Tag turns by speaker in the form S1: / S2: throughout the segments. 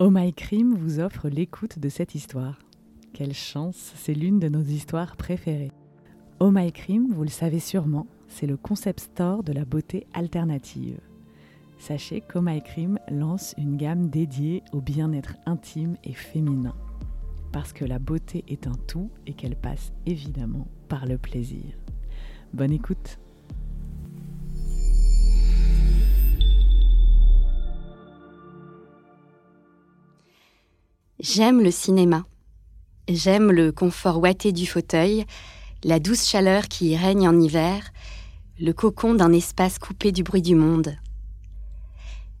S1: Oh My vous offre l'écoute de cette histoire. Quelle chance, c'est l'une de nos histoires préférées. Oh My vous le savez sûrement, c'est le concept store de la beauté alternative. Sachez qu'Oh My lance une gamme dédiée au bien-être intime et féminin. Parce que la beauté est un tout et qu'elle passe évidemment par le plaisir. Bonne écoute
S2: J'aime le cinéma. J'aime le confort ouaté du fauteuil, la douce chaleur qui y règne en hiver, le cocon d'un espace coupé du bruit du monde.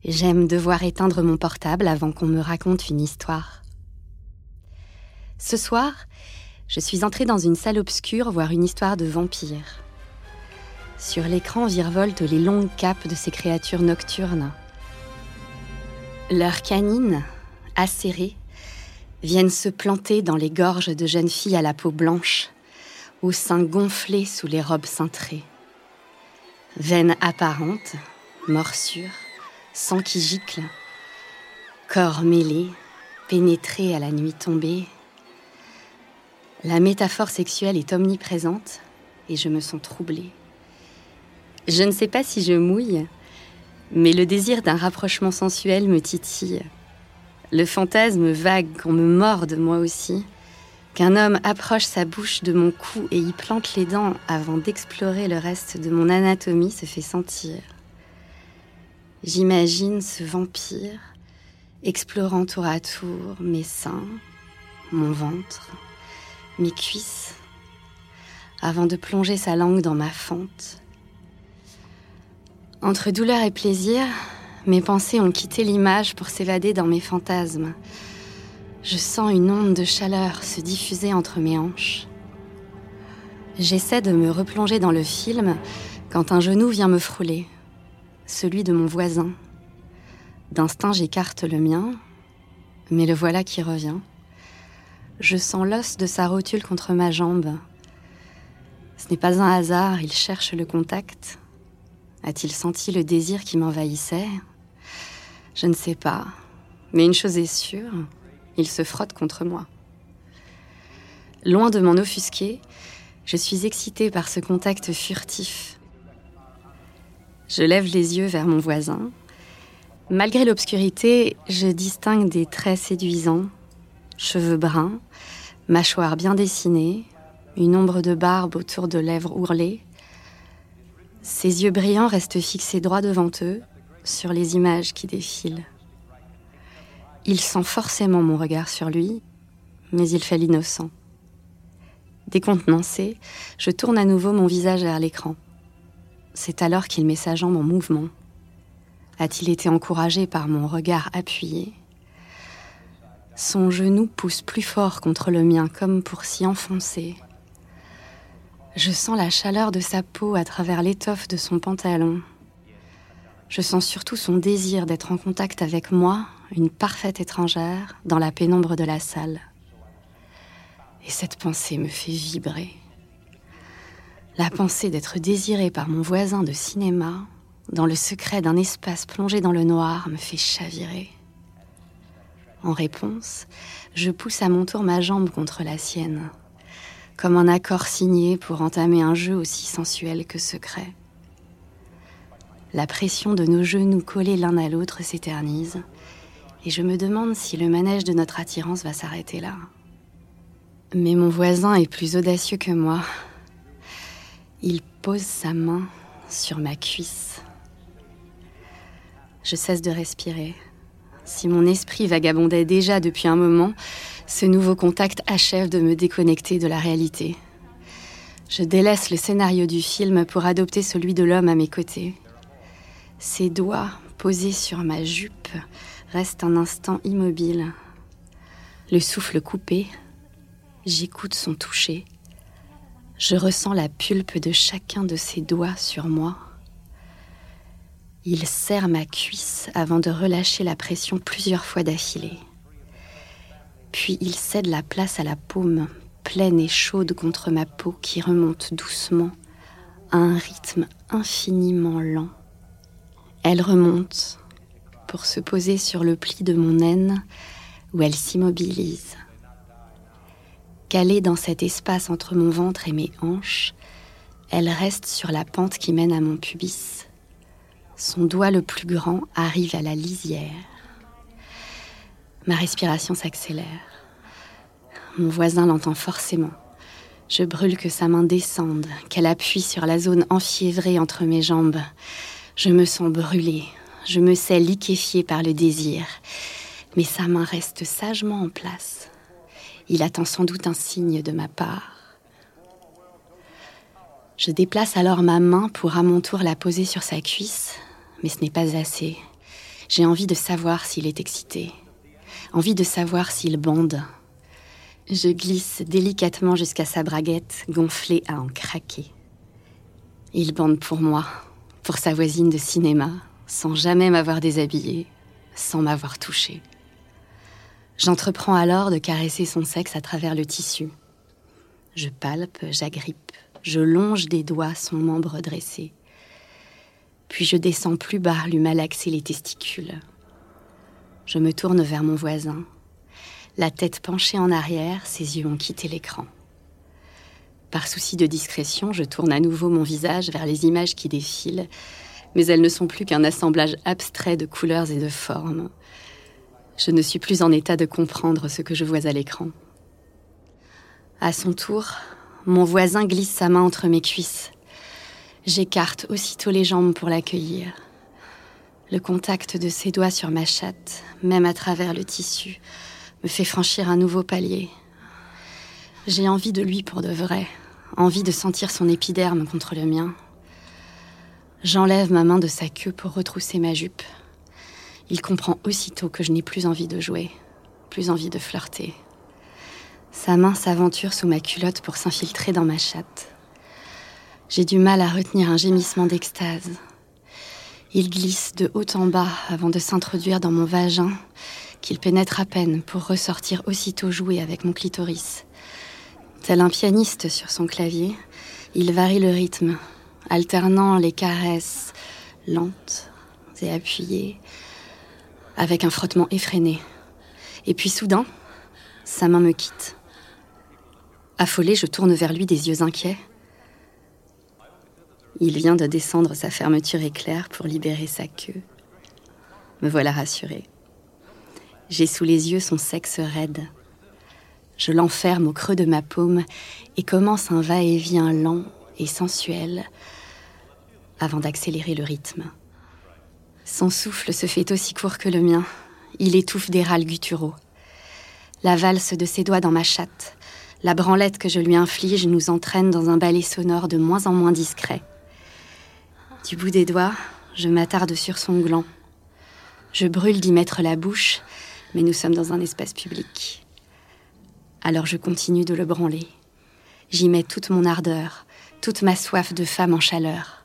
S2: J'aime devoir éteindre mon portable avant qu'on me raconte une histoire. Ce soir, je suis entrée dans une salle obscure voir une histoire de vampire. Sur l'écran virevoltent les longues capes de ces créatures nocturnes. Leurs canines, acérées, viennent se planter dans les gorges de jeunes filles à la peau blanche, aux seins gonflés sous les robes cintrées. Veines apparentes, morsures, sang qui gicle, corps mêlés, pénétrés à la nuit tombée. La métaphore sexuelle est omniprésente et je me sens troublée. Je ne sais pas si je mouille, mais le désir d'un rapprochement sensuel me titille. Le fantasme vague qu'on me morde moi aussi, qu'un homme approche sa bouche de mon cou et y plante les dents avant d'explorer le reste de mon anatomie se fait sentir. J'imagine ce vampire explorant tour à tour mes seins, mon ventre, mes cuisses, avant de plonger sa langue dans ma fente. Entre douleur et plaisir, mes pensées ont quitté l'image pour s'évader dans mes fantasmes. Je sens une onde de chaleur se diffuser entre mes hanches. J'essaie de me replonger dans le film quand un genou vient me frôler, celui de mon voisin. D'instinct, j'écarte le mien, mais le voilà qui revient. Je sens l'os de sa rotule contre ma jambe. Ce n'est pas un hasard, il cherche le contact. A-t-il senti le désir qui m'envahissait? Je ne sais pas, mais une chose est sûre, il se frotte contre moi. Loin de m'en offusquer, je suis excitée par ce contact furtif. Je lève les yeux vers mon voisin. Malgré l'obscurité, je distingue des traits séduisants, cheveux bruns, mâchoire bien dessinée, une ombre de barbe autour de lèvres ourlées. Ses yeux brillants restent fixés droit devant eux, sur les images qui défilent. Il sent forcément mon regard sur lui, mais il fait l'innocent. Décontenancé, je tourne à nouveau mon visage vers l'écran. C'est alors qu'il met sa jambe en mouvement. A-t-il été encouragé par mon regard appuyé? Son genou pousse plus fort contre le mien comme pour s'y enfoncer. Je sens la chaleur de sa peau à travers l'étoffe de son pantalon je sens surtout son désir d'être en contact avec moi, une parfaite étrangère, dans la pénombre de la salle. Et cette pensée me fait vibrer. La pensée d'être désirée par mon voisin de cinéma, dans le secret d'un espace plongé dans le noir, me fait chavirer. En réponse, je pousse à mon tour ma jambe contre la sienne, comme un accord signé pour entamer un jeu aussi sensuel que secret. La pression de nos genoux collés l'un à l'autre s'éternise, et je me demande si le manège de notre attirance va s'arrêter là. Mais mon voisin est plus audacieux que moi. Il pose sa main sur ma cuisse. Je cesse de respirer. Si mon esprit vagabondait déjà depuis un moment, ce nouveau contact achève de me déconnecter de la réalité. Je délaisse le scénario du film pour adopter celui de l'homme à mes côtés. Ses doigts posés sur ma jupe restent un instant immobiles. Le souffle coupé, j'écoute son toucher. Je ressens la pulpe de chacun de ses doigts sur moi. Il serre ma cuisse avant de relâcher la pression plusieurs fois d'affilée. Puis il cède la place à la paume, pleine et chaude contre ma peau qui remonte doucement à un rythme infiniment lent. Elle remonte, pour se poser sur le pli de mon aine où elle s'immobilise. Calée dans cet espace entre mon ventre et mes hanches, elle reste sur la pente qui mène à mon pubis. Son doigt le plus grand arrive à la lisière. Ma respiration s'accélère. Mon voisin l'entend forcément. Je brûle que sa main descende, qu'elle appuie sur la zone enfiévrée entre mes jambes. Je me sens brûlée, je me sais liquéfiée par le désir. Mais sa main reste sagement en place. Il attend sans doute un signe de ma part. Je déplace alors ma main pour à mon tour la poser sur sa cuisse, mais ce n'est pas assez. J'ai envie de savoir s'il est excité, envie de savoir s'il bande. Je glisse délicatement jusqu'à sa braguette, gonflée à en craquer. Il bande pour moi, pour sa voisine de cinéma, sans jamais m'avoir déshabillée, sans m'avoir touchée. J'entreprends alors de caresser son sexe à travers le tissu. Je palpe, j'agrippe, je longe des doigts son membre dressé. Puis je descends plus bas, lui malaxer les testicules. Je me tourne vers mon voisin. La tête penchée en arrière, ses yeux ont quitté l'écran. Par souci de discrétion, je tourne à nouveau mon visage vers les images qui défilent, mais elles ne sont plus qu'un assemblage abstrait de couleurs et de formes. Je ne suis plus en état de comprendre ce que je vois à l'écran. À son tour, mon voisin glisse sa main entre mes cuisses. J'écarte aussitôt les jambes pour l'accueillir. Le contact de ses doigts sur ma chatte, même à travers le tissu, me fait franchir un nouveau palier. J'ai envie de lui pour de vrai, envie de sentir son épiderme contre le mien. J'enlève ma main de sa queue pour retrousser ma jupe. Il comprend aussitôt que je n'ai plus envie de jouer, plus envie de flirter. Sa main s'aventure sous ma culotte pour s'infiltrer dans ma chatte. J'ai du mal à retenir un gémissement d'extase. Il glisse de haut en bas avant de s'introduire dans mon vagin, qu'il pénètre à peine pour ressortir aussitôt jouer avec mon clitoris. Tel un pianiste sur son clavier, il varie le rythme, alternant les caresses lentes et appuyées, avec un frottement effréné. Et puis soudain, sa main me quitte. Affolée, je tourne vers lui des yeux inquiets. Il vient de descendre sa fermeture éclair pour libérer sa queue. Me voilà rassurée. J'ai sous les yeux son sexe raide. Je l'enferme au creux de ma paume et commence un va-et-vient lent et sensuel avant d'accélérer le rythme. Son souffle se fait aussi court que le mien. Il étouffe des râles gutturaux. La valse de ses doigts dans ma chatte, la branlette que je lui inflige nous entraîne dans un ballet sonore de moins en moins discret. Du bout des doigts, je m'attarde sur son gland. Je brûle d'y mettre la bouche, mais nous sommes dans un espace public. Alors je continue de le branler. J'y mets toute mon ardeur, toute ma soif de femme en chaleur.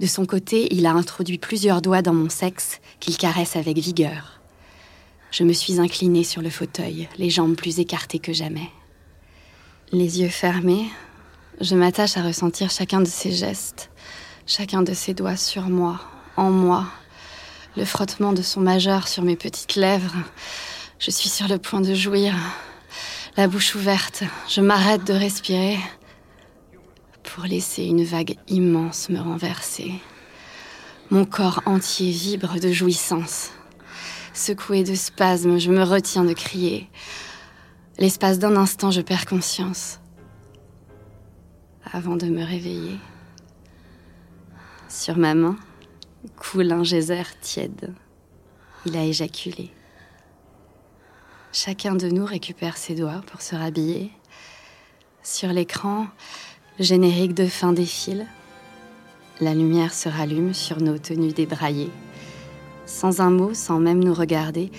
S2: De son côté, il a introduit plusieurs doigts dans mon sexe qu'il caresse avec vigueur. Je me suis inclinée sur le fauteuil, les jambes plus écartées que jamais. Les yeux fermés, je m'attache à ressentir chacun de ses gestes, chacun de ses doigts sur moi, en moi, le frottement de son majeur sur mes petites lèvres. Je suis sur le point de jouir, la bouche ouverte, je m'arrête de respirer pour laisser une vague immense me renverser. Mon corps entier vibre de jouissance. Secoué de spasmes, je me retiens de crier. L'espace d'un instant, je perds conscience. Avant de me réveiller, sur ma main coule un geyser tiède. Il a éjaculé. Chacun de nous récupère ses doigts pour se rhabiller. Sur l'écran, générique de fin défile. La lumière se rallume sur nos tenues débraillées. Sans un mot, sans même nous regarder,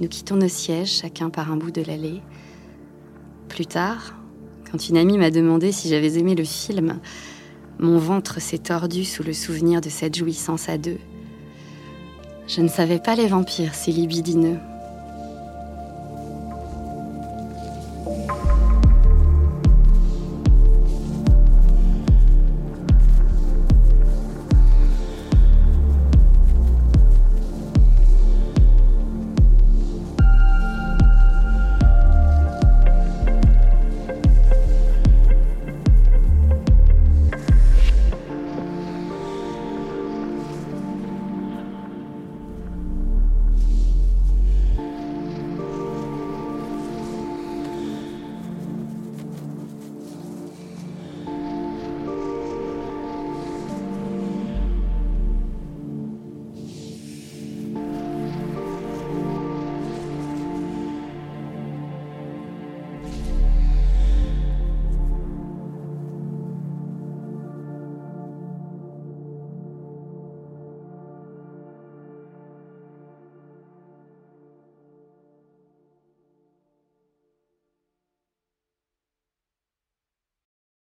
S2: nous quittons nos sièges, chacun par un bout de l'allée. Plus tard, quand une amie m'a demandé si j'avais aimé le film, mon ventre s'est tordu sous le souvenir de cette jouissance à deux. Je ne savais pas les vampires si libidineux,